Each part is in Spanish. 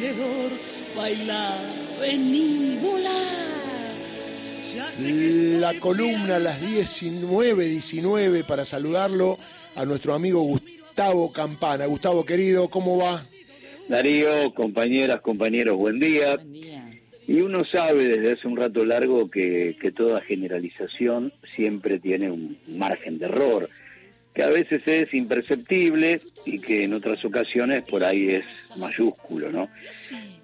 alrededor, baila, vení, La columna a las 19, 19 para saludarlo a nuestro amigo Gustavo Campana. Gustavo querido, ¿cómo va? Darío, compañeras, compañeros, buen día. Buen día. Y uno sabe desde hace un rato largo que, que toda generalización siempre tiene un margen de error, que a veces es imperceptible y que en otras ocasiones por ahí es mayúsculo, ¿no?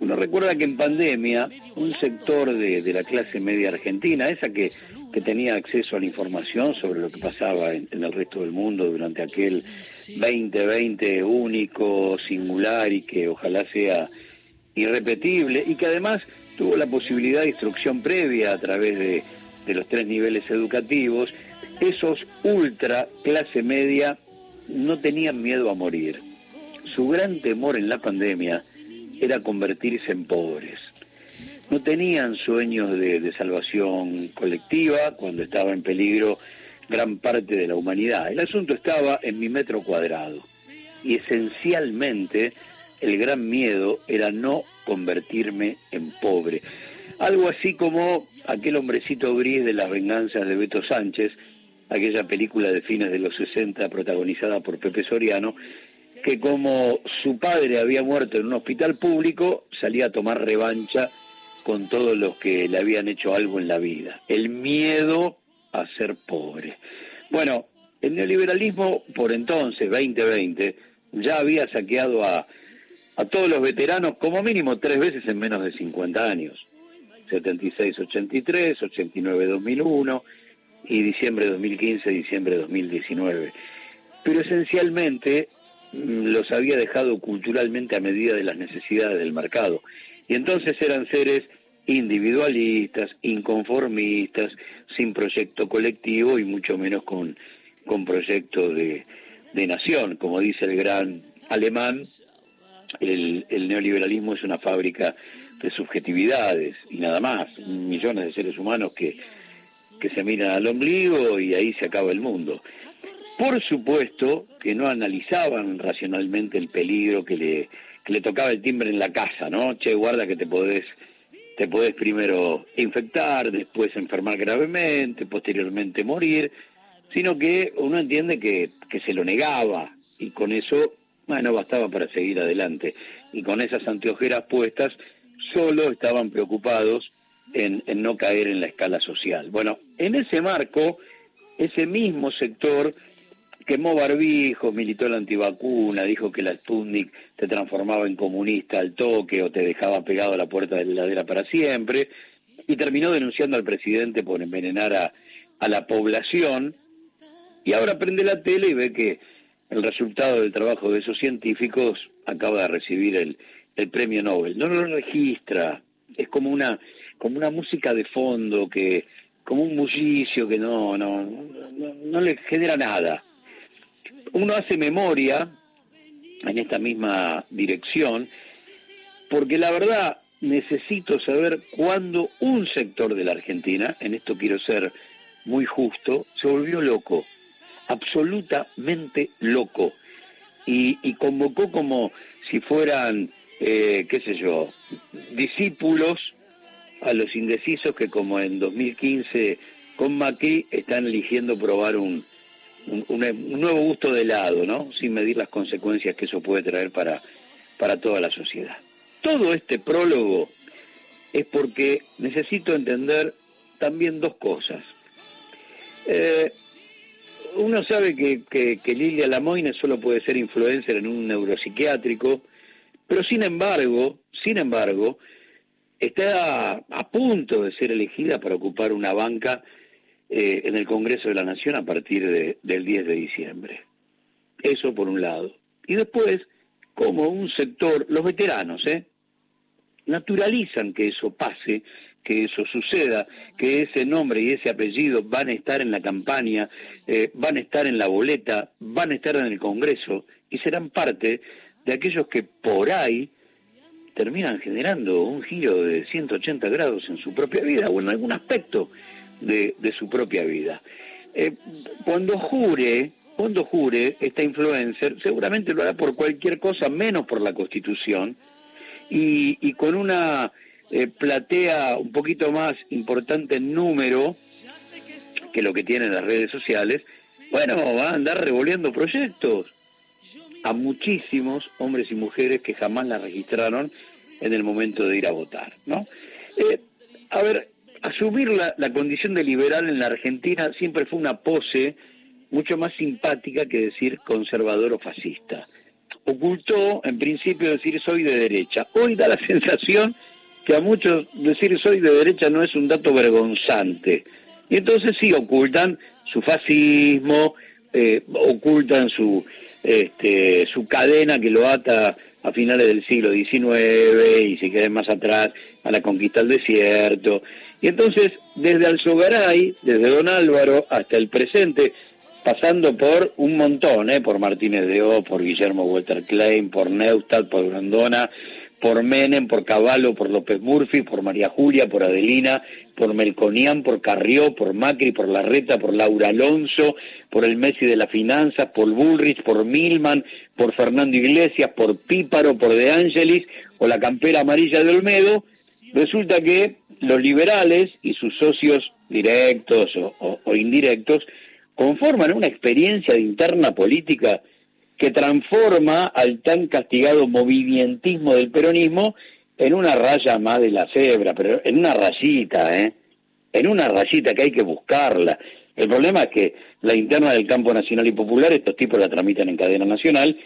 Uno recuerda que en pandemia un sector de, de la clase media argentina, esa que, que, tenía acceso a la información sobre lo que pasaba en, en el resto del mundo durante aquel 2020 único, singular y que ojalá sea irrepetible y que además tuvo la posibilidad de instrucción previa a través de, los tres niveles educativos, esos ultra clase media no tenían miedo a morir. Su gran temor en la pandemia era convertirse en pobres. No tenían sueños de, salvación colectiva cuando estaba en peligro gran parte de la humanidad. El asunto estaba en mi metro cuadrado y esencialmente el gran miedo era no convertirme en pobre. Algo así como aquel hombrecito gris de las venganzas de Beto Sánchez, aquella película de fines de los 60 protagonizada por Pepe Soriano, que como su padre había muerto en un hospital público, salía a tomar revancha con todos los que le habían hecho algo en la vida. El miedo a ser pobre. Bueno, el neoliberalismo por entonces, 2020, ya había saqueado a a todos los veteranos como mínimo tres veces en menos de 50 años. 76-83, 89-2001 y diciembre 2015, diciembre 2019. Pero esencialmente mm, los había dejado culturalmente a medida de las necesidades del mercado. Y entonces eran seres individualistas, inconformistas, sin proyecto colectivo y mucho menos con, con proyecto de, de nación, como dice el gran alemán el, neoliberalismo es una fábrica de subjetividades y nada más, millones de seres humanos que, que se miran al ombligo y ahí se acaba el mundo. Por supuesto que no analizaban racionalmente el peligro que le, que le tocaba el timbre en la casa, ¿no? Che, guarda que te podés, te podés primero infectar, después enfermar gravemente, posteriormente morir, sino que uno entiende que, que se lo negaba y con eso bueno, bastaba para seguir adelante. Y con esas anteojeras puestas, solo estaban preocupados en, no caer en la escala social. Bueno, en ese marco, ese mismo sector quemó barbijos, militó la antivacuna, dijo que la Sputnik te transformaba en comunista al toque o te dejaba pegado a la puerta de la heladera para siempre, y terminó denunciando al presidente por envenenar a, a la población, y ahora prende la tele y ve que el resultado del trabajo de esos científicos acaba de recibir el, el premio Nobel. No lo registra, es como una, como una música de fondo, que como un bullicio que no, no, no, no le genera nada. Uno hace memoria en esta misma dirección, porque la verdad necesito saber cuándo un sector de la Argentina, en esto quiero ser muy justo, se volvió loco absolutamente loco y, convocó como si fueran, eh, qué sé yo, discípulos a los indecisos que como en 2015 con Macri están eligiendo probar un, un, nuevo gusto de helado, ¿no? Sin medir las consecuencias que eso puede traer para, para toda la sociedad. Todo este prólogo es porque necesito entender también dos cosas. Eh, uno sabe que, que, Lilia Lamoine solo puede ser influencer en un neuropsiquiátrico, pero sin embargo, sin embargo, está a punto de ser elegida para ocupar una banca eh, en el Congreso de la Nación a partir de, del 10 de diciembre. Eso por un lado. Y después, como un sector, los veteranos, ¿eh? naturalizan que eso pase que eso suceda, que ese nombre y ese apellido van a estar en la campaña, eh, van a estar en la boleta, van a estar en el Congreso y serán parte de aquellos que por ahí terminan generando un giro de 180 grados en su propia vida o en algún aspecto de, su propia vida. Eh, cuando jure, cuando jure esta influencer, seguramente lo hará por cualquier cosa menos por la Constitución, y, con una eh, platea un poquito más importante en número que lo que tienen las redes sociales, bueno, va a andar revolviendo proyectos a muchísimos hombres y mujeres que jamás la registraron en el momento de ir a votar, ¿no? Eh, a ver, asumir la, la, condición de liberal en la Argentina siempre fue una pose mucho más simpática que decir conservador o fascista. Ocultó, en principio, decir soy de derecha. Hoy da la sensación que a muchos decir soy de derecha no es un dato vergonzante. Y entonces sí, ocultan su fascismo, eh, ocultan su, este, su cadena que lo ata a finales del siglo XIX y si queden más atrás a la conquista del desierto. Y entonces, desde Alzogaray, desde Don Álvaro hasta el presente, pasando por un montón, ¿eh? por Martínez de O, por Guillermo Walter Klein, por Neustadt, por Grandona, por Menem, por Caballo, por López Murphy, por María Julia, por Adelina, por Melconian, por Carrió, por Macri, por Larreta, por Laura Alonso, por el Messi de las finanzas, por Bullrich, por Milman, por Fernando Iglesias, por Píparo, por De Angelis o la campera amarilla de Olmedo, resulta que los liberales y sus socios directos o indirectos conforman una experiencia de interna política que transforma al tan castigado movimentismo del peronismo en una raya más de la cebra, pero en una rayita, ¿eh? En una rayita que hay que buscarla. El problema es que la interna del campo nacional y popular, estos tipos la tramitan en cadena nacional,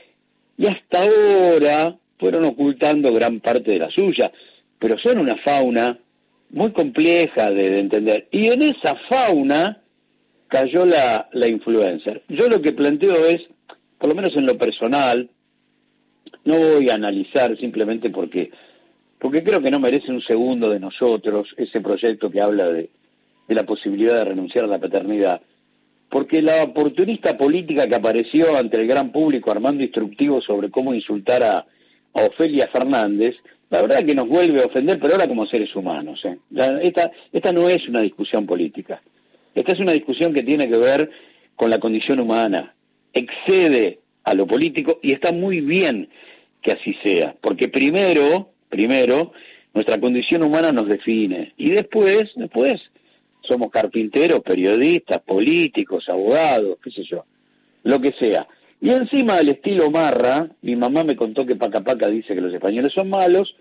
y hasta ahora fueron ocultando gran parte de la suya, pero son una fauna muy compleja de, de entender. Y en esa fauna cayó la, la influencer. Yo lo que planteo es, por lo menos en lo personal, no voy a analizar simplemente porque, porque creo que no merece un segundo de nosotros ese proyecto que habla de, de la posibilidad de renunciar a la paternidad, porque la oportunista política que apareció ante el gran público armando instructivos sobre cómo insultar a, a Ofelia Fernández, la verdad que nos vuelve a ofender, pero ahora como seres humanos. ¿eh? esta, esta no es una discusión política. Esta es una discusión que tiene que ver con la condición humana, excede a lo político y está muy bien que así sea, porque primero, primero, nuestra condición humana nos define y después, después, somos carpinteros, periodistas, políticos, abogados, qué sé yo, lo que sea. Y encima del estilo marra, mi mamá me contó que Paca Paca dice que los españoles son malos,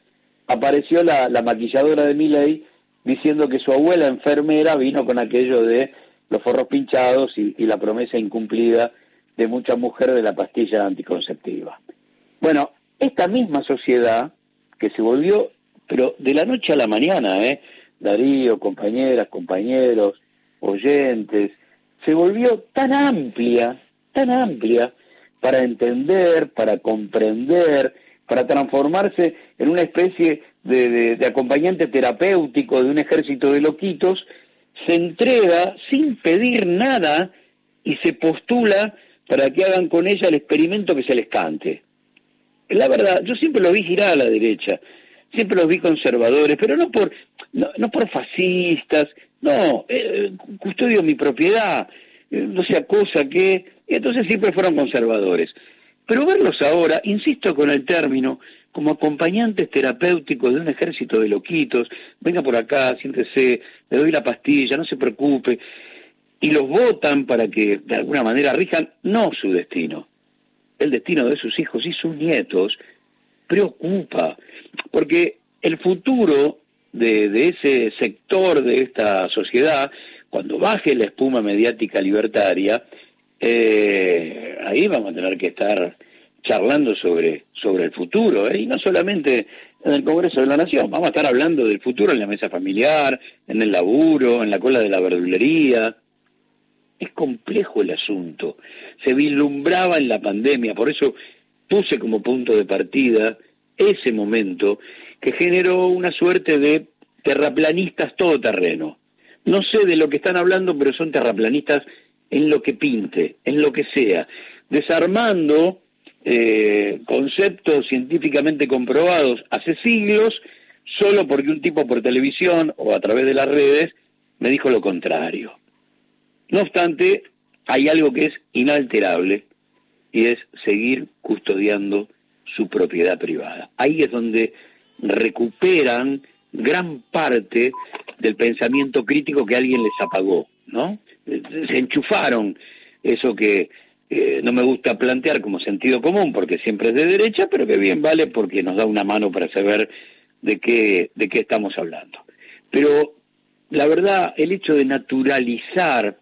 apareció la, la maquilladora de Miley diciendo que su abuela enfermera vino con aquello de los forros pinchados y, la promesa incumplida de mucha mujer de la pastilla anticonceptiva. Bueno, esta misma sociedad que se volvió, pero de la noche a la mañana, ¿eh? Darío, compañeras, compañeros, oyentes, se volvió tan amplia, tan amplia, para entender, para comprender, para transformarse en una especie de, acompañante terapéutico de un ejército de loquitos, se entrega sin pedir nada y se postula para que hagan con ella el experimento que se les cante. La verdad, yo siempre lo vi girar a la derecha, siempre los vi conservadores, pero no por, no, por fascistas, no, eh, custodio mi propiedad, eh, no sea cosa que, entonces siempre fueron conservadores. Pero verlos ahora, insisto con el término, como acompañantes terapéuticos de un ejército de loquitos, venga por acá, siéntese, le doy la pastilla, no se preocupe, y los votan para que de alguna manera rijan no su destino, el destino de sus hijos y sus nietos, preocupa, porque el futuro de, ese sector de esta sociedad, cuando baje la espuma mediática libertaria, eh, ahí vamos a tener que estar charlando sobre, sobre el futuro, ¿eh? y no solamente en el Congreso de la Nación, vamos a estar hablando del futuro en la mesa familiar, en el laburo, en la cola de la verdulería. Es complejo el asunto, se vislumbraba en la pandemia, por eso puse como punto de partida ese momento que generó una suerte de terraplanistas todoterreno. No sé de lo que están hablando, pero son terraplanistas en lo que pinte, en lo que sea, desarmando eh, conceptos científicamente comprobados hace siglos, solo porque un tipo por televisión o a través de las redes me dijo lo contrario. No obstante, hay algo que es inalterable y es seguir custodiando su propiedad privada. Ahí es donde recuperan gran parte del pensamiento crítico que alguien les apagó, ¿no? Se enchufaron eso que eh, no me gusta plantear como sentido común, porque siempre es de derecha, pero que bien vale porque nos da una mano para saber de qué, de qué estamos hablando. Pero la verdad, el hecho de naturalizar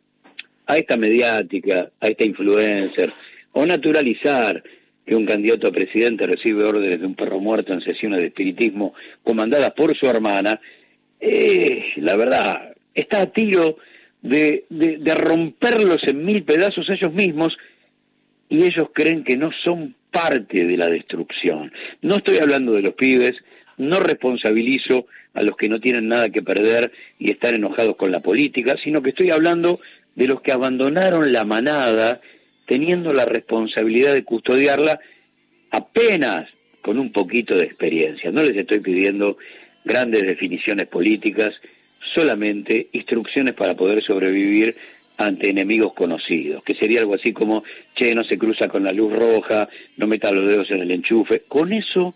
a esta mediática, a esta influencer, o naturalizar que un candidato a presidente recibe órdenes de un perro muerto en sesiones de espiritismo comandadas por su hermana, eh, la verdad, está a tiro de, de, romperlos en mil pedazos ellos mismos y ellos creen que no son parte de la destrucción. No estoy hablando de los pibes, no responsabilizo a los que no tienen nada que perder y están enojados con la política, sino que estoy hablando de los que abandonaron la manada teniendo la responsabilidad de custodiarla apenas con un poquito de experiencia. No les estoy pidiendo grandes definiciones políticas, solamente instrucciones para poder sobrevivir ante enemigos conocidos, que sería algo así como, che, no se cruza con la luz roja, no meta los dedos en el enchufe. Con eso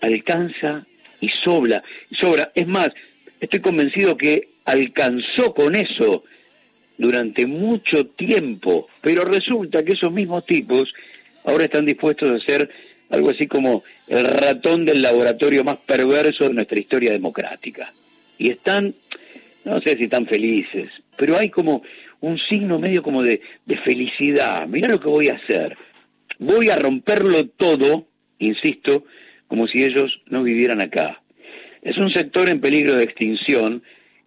alcanza y sobra, sobra. Es más, estoy convencido que alcanzó con eso durante mucho tiempo, pero resulta que esos mismos tipos ahora están dispuestos a hacer algo así como el ratón del laboratorio más perverso de nuestra historia democrática. Y están, no sé si están felices, pero hay como un signo medio como de, de felicidad. Mira lo que voy a hacer. Voy a romperlo todo, insisto, como si ellos no vivieran acá. Es un sector en peligro de extinción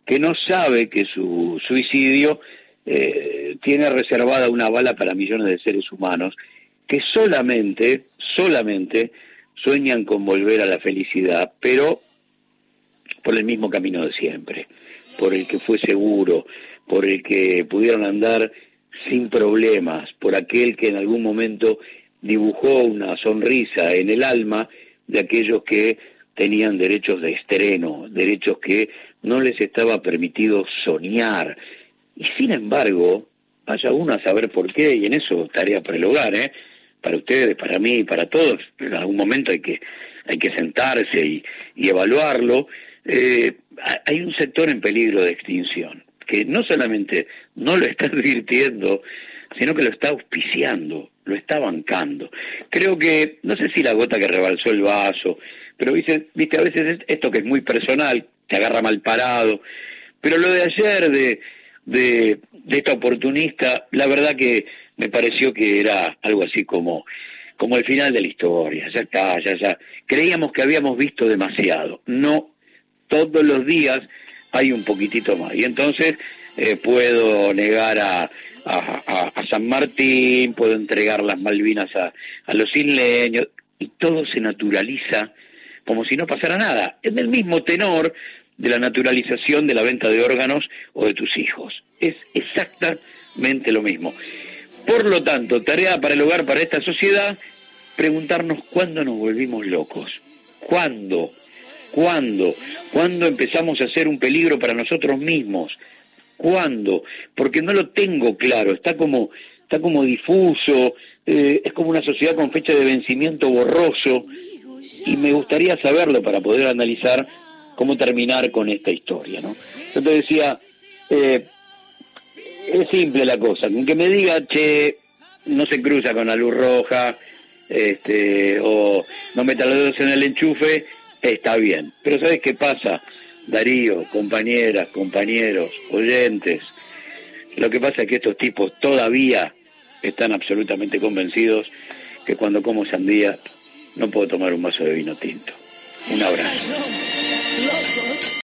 que no sabe que su suicidio eh, tiene reservada una bala para millones de seres humanos que solamente, solamente sueñan con volver a la felicidad, pero por el mismo camino de siempre, por el que fue seguro, por el que pudieron andar sin problemas, por aquel que en algún momento dibujó una sonrisa en el alma de aquellos que tenían derechos de estreno, derechos que no les estaba permitido soñar, y sin embargo, vaya uno a saber por qué, y en eso tarea para el hogar, ¿eh? para ustedes, para mí, para todos, en algún momento hay que, hay que sentarse y, evaluarlo. Eh, hay un sector en peligro de extinción, que no solamente no lo está advirtiendo, sino que lo está auspiciando, lo está bancando. Creo que, no sé si la gota que rebalsó el vaso, pero viste, viste a veces esto que es muy personal, te agarra mal parado, pero lo de ayer de de, esta oportunista, la verdad que me pareció que era algo así como, como el final de la historia, ya ya, ya. Creíamos que habíamos visto demasiado, no, todos los días hay un poquitito más. Y entonces eh, puedo negar a, a, San Martín, puedo entregar las Malvinas a, a los isleños, y todo se naturaliza como si no pasara nada. En el mismo tenor de la naturalización de la venta de órganos o de tus hijos. Es exactamente lo mismo. Por lo tanto, tarea para el hogar, para esta sociedad, preguntarnos cuándo nos volvimos locos. ¿Cuándo? ¿Cuándo? ¿Cuándo empezamos a ser un peligro para nosotros mismos? ¿Cuándo? Porque no lo tengo claro, está como, está como difuso, eh, es como una sociedad con fecha de vencimiento borroso, y me gustaría saberlo para poder analizar cómo terminar con esta historia, ¿no? Yo te decía, eh, es simple la cosa, con que me diga, che, no se cruza con la luz roja, este, o no meta los dedos en el enchufe, está bien. Pero ¿sabes qué pasa? Darío, compañeras, compañeros, oyentes, lo que pasa es que estos tipos todavía están absolutamente convencidos que cuando como sandía no puedo tomar un vaso de vino tinto. Un abrazo.